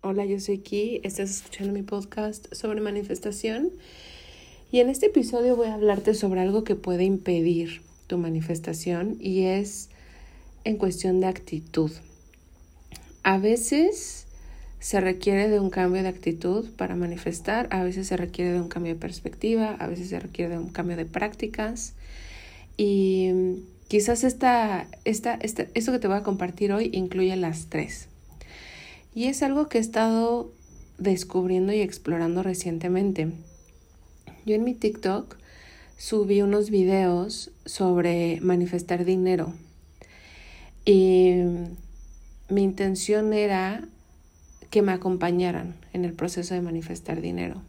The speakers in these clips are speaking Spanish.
Hola, yo soy Ki, estás escuchando mi podcast sobre manifestación y en este episodio voy a hablarte sobre algo que puede impedir tu manifestación y es en cuestión de actitud. A veces se requiere de un cambio de actitud para manifestar, a veces se requiere de un cambio de perspectiva, a veces se requiere de un cambio de prácticas y quizás esta, esta, esta, esto que te voy a compartir hoy incluye las tres. Y es algo que he estado descubriendo y explorando recientemente. Yo en mi TikTok subí unos videos sobre manifestar dinero. Y mi intención era que me acompañaran en el proceso de manifestar dinero,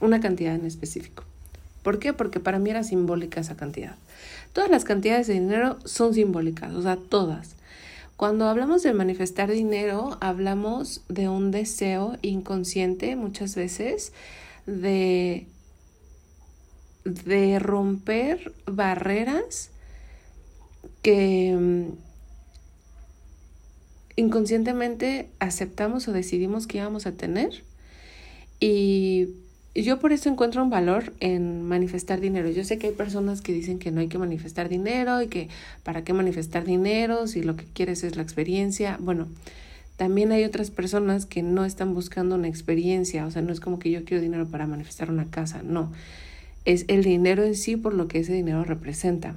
una cantidad en específico. ¿Por qué? Porque para mí era simbólica esa cantidad. Todas las cantidades de dinero son simbólicas, o sea, todas. Cuando hablamos de manifestar dinero, hablamos de un deseo inconsciente muchas veces de, de romper barreras que mm, inconscientemente aceptamos o decidimos que íbamos a tener y yo por eso encuentro un valor en manifestar dinero. Yo sé que hay personas que dicen que no hay que manifestar dinero y que para qué manifestar dinero si lo que quieres es la experiencia. Bueno, también hay otras personas que no están buscando una experiencia, o sea, no es como que yo quiero dinero para manifestar una casa, no. Es el dinero en sí por lo que ese dinero representa.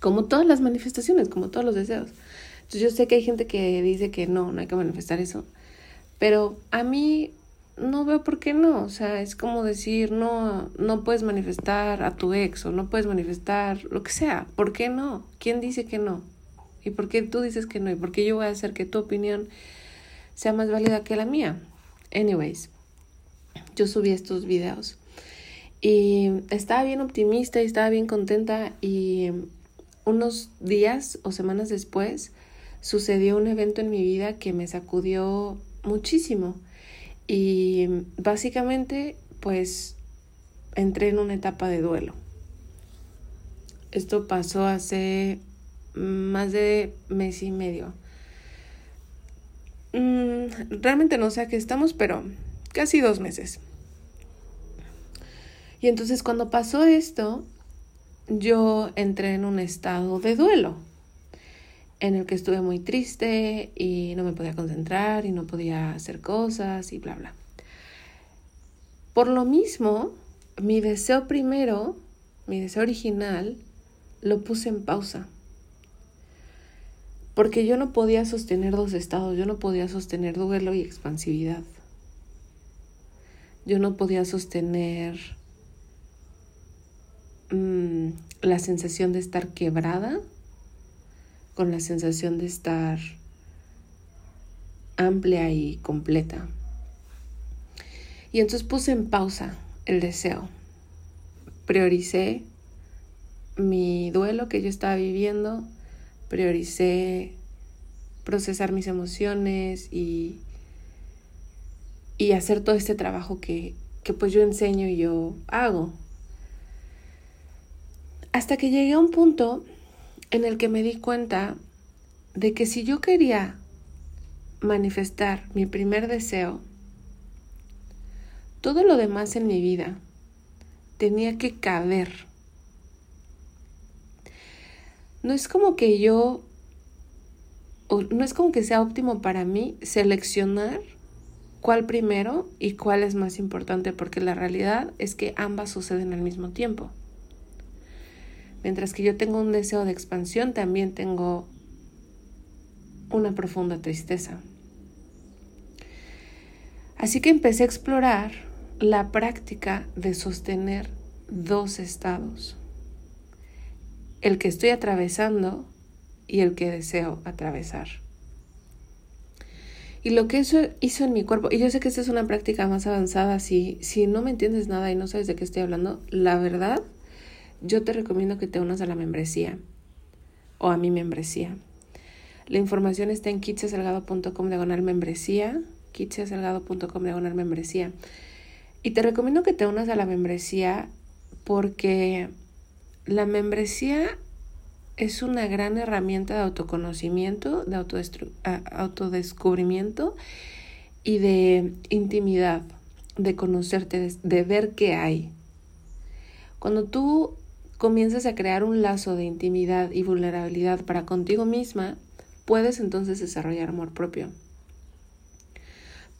Como todas las manifestaciones, como todos los deseos. Entonces yo sé que hay gente que dice que no, no hay que manifestar eso. Pero a mí no veo por qué no. O sea, es como decir, no, no puedes manifestar a tu ex o no puedes manifestar lo que sea. ¿Por qué no? ¿Quién dice que no? ¿Y por qué tú dices que no? ¿Y por qué yo voy a hacer que tu opinión sea más válida que la mía? Anyways, yo subí estos videos y estaba bien optimista y estaba bien contenta y unos días o semanas después sucedió un evento en mi vida que me sacudió muchísimo y básicamente, pues, entré en una etapa de duelo. Esto pasó hace más de mes y medio. Mm, realmente no sé a qué estamos, pero casi dos meses. Y entonces cuando pasó esto, yo entré en un estado de duelo en el que estuve muy triste y no me podía concentrar y no podía hacer cosas y bla, bla. Por lo mismo, mi deseo primero, mi deseo original, lo puse en pausa. Porque yo no podía sostener dos estados, yo no podía sostener duelo y expansividad. Yo no podía sostener mm, la sensación de estar quebrada con la sensación de estar amplia y completa. Y entonces puse en pausa el deseo. Prioricé mi duelo que yo estaba viviendo, prioricé procesar mis emociones y, y hacer todo este trabajo que, que pues yo enseño y yo hago. Hasta que llegué a un punto en el que me di cuenta de que si yo quería manifestar mi primer deseo, todo lo demás en mi vida tenía que caber. No es como que yo, no es como que sea óptimo para mí seleccionar cuál primero y cuál es más importante, porque la realidad es que ambas suceden al mismo tiempo. Mientras que yo tengo un deseo de expansión, también tengo una profunda tristeza. Así que empecé a explorar la práctica de sostener dos estados. El que estoy atravesando y el que deseo atravesar. Y lo que eso hizo en mi cuerpo, y yo sé que esta es una práctica más avanzada, si, si no me entiendes nada y no sabes de qué estoy hablando, la verdad yo te recomiendo que te unas a la membresía o a mi membresía. La información está en kitsesalgado.com diagonal membresía, kitsesalgado.com diagonal membresía. Y te recomiendo que te unas a la membresía porque la membresía es una gran herramienta de autoconocimiento, de autodescubrimiento y de intimidad, de conocerte, de ver qué hay. Cuando tú comienzas a crear un lazo de intimidad y vulnerabilidad para contigo misma, puedes entonces desarrollar amor propio.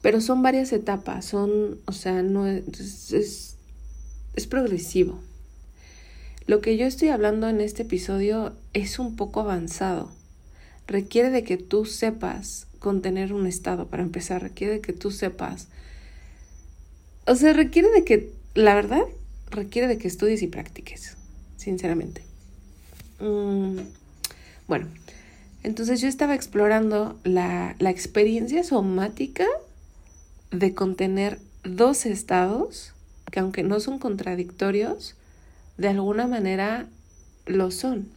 Pero son varias etapas, son, o sea, no es, es, es progresivo. Lo que yo estoy hablando en este episodio es un poco avanzado. Requiere de que tú sepas contener un estado para empezar, requiere de que tú sepas. O sea, requiere de que, la verdad, requiere de que estudies y practiques, sinceramente. Mm, bueno, entonces yo estaba explorando la, la experiencia somática de contener dos estados que aunque no son contradictorios, de alguna manera lo son.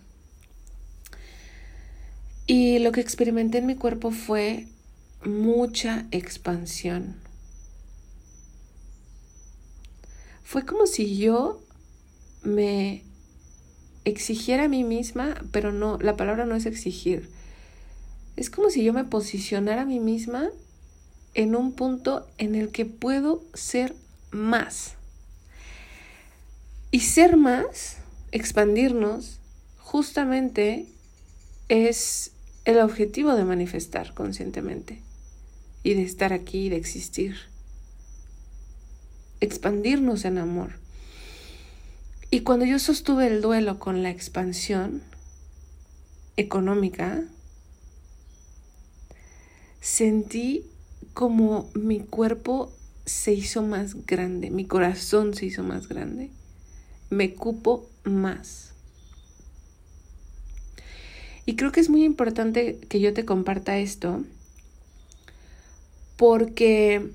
Y lo que experimenté en mi cuerpo fue mucha expansión. Fue como si yo me exigiera a mí misma, pero no, la palabra no es exigir. Es como si yo me posicionara a mí misma en un punto en el que puedo ser más. Y ser más, expandirnos, justamente es el objetivo de manifestar conscientemente y de estar aquí, de existir. Expandirnos en amor. Y cuando yo sostuve el duelo con la expansión económica, sentí como mi cuerpo se hizo más grande, mi corazón se hizo más grande me cupo más. Y creo que es muy importante que yo te comparta esto porque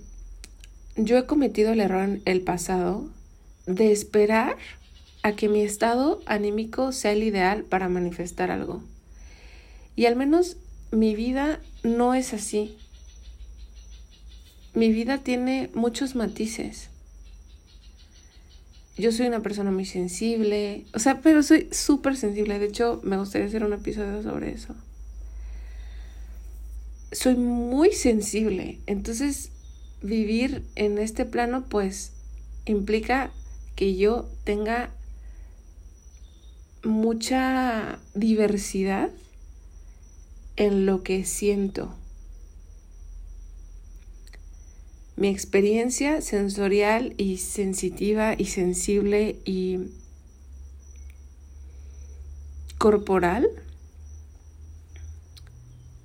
yo he cometido el error en el pasado de esperar a que mi estado anímico sea el ideal para manifestar algo. Y al menos mi vida no es así. Mi vida tiene muchos matices yo soy una persona muy sensible, o sea, pero soy súper sensible. De hecho, me gustaría hacer un episodio sobre eso. Soy muy sensible, entonces vivir en este plano pues implica que yo tenga mucha diversidad en lo que siento. mi experiencia sensorial y sensitiva y sensible y corporal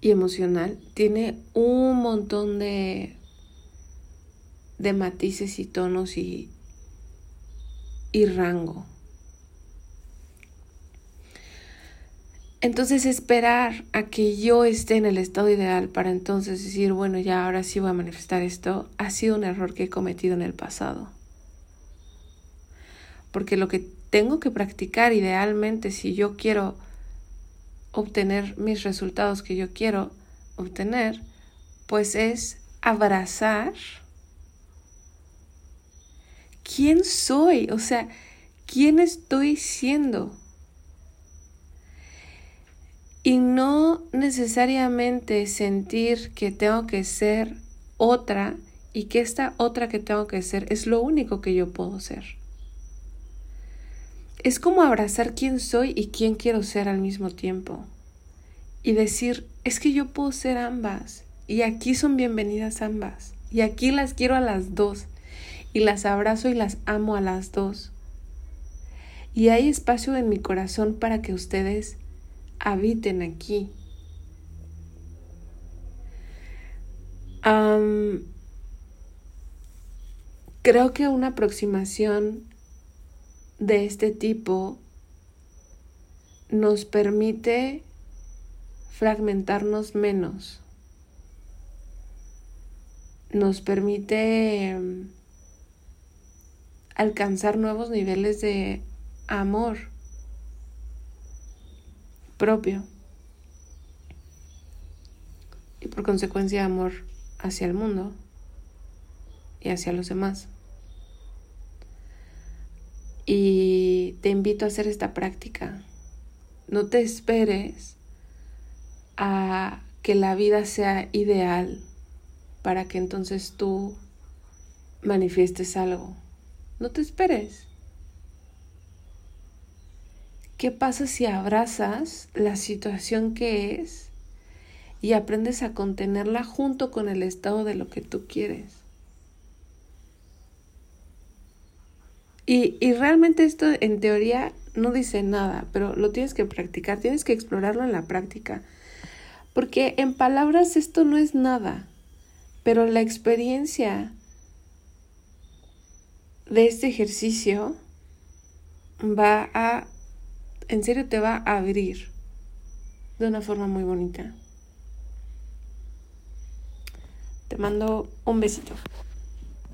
y emocional tiene un montón de, de matices y tonos y, y rango. Entonces esperar a que yo esté en el estado ideal para entonces decir, bueno, ya ahora sí voy a manifestar esto, ha sido un error que he cometido en el pasado. Porque lo que tengo que practicar idealmente si yo quiero obtener mis resultados que yo quiero obtener, pues es abrazar quién soy, o sea, quién estoy siendo y no necesariamente sentir que tengo que ser otra y que esta otra que tengo que ser es lo único que yo puedo ser. Es como abrazar quién soy y quién quiero ser al mismo tiempo. Y decir, es que yo puedo ser ambas. Y aquí son bienvenidas ambas. Y aquí las quiero a las dos. Y las abrazo y las amo a las dos. Y hay espacio en mi corazón para que ustedes habiten aquí. creo que una aproximación de este tipo nos permite fragmentarnos menos, nos permite em, alcanzar nuevos niveles de amor propio y por consecuencia amor hacia el mundo y hacia los demás. Y te invito a hacer esta práctica. No te esperes a que la vida sea ideal para que entonces tú manifiestes algo. No te esperes. ¿Qué pasa si abrazas la situación que es y aprendes a contenerla junto con el estado de lo que tú quieres? Y, y, realmente esto en teoría no dice nada, pero lo tienes que practicar, tienes que explorarlo en la práctica. Porque en palabras esto no es nada, pero la experiencia de este ejercicio va a, en serio te va a abrir de una forma muy bonita. Te mando un besito.